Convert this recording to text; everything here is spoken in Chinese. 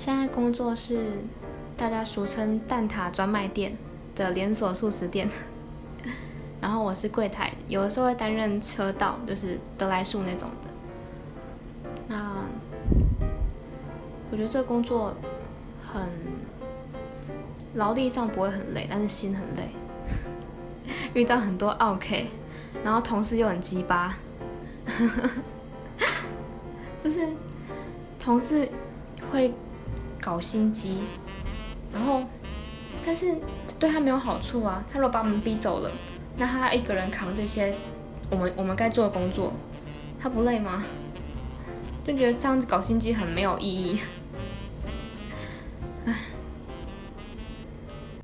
现在工作是大家俗称蛋挞专卖店的连锁素食店，然后我是柜台，有的时候会担任车道，就是德来速那种的。那我觉得这工作很劳力上不会很累，但是心很累，遇到很多 OK，然后同事又很鸡巴，就是同事会。搞心机，然后，但是对他没有好处啊。他如果把我们逼走了，那他一个人扛这些我们我们该做的工作，他不累吗？就觉得这样子搞心机很没有意义。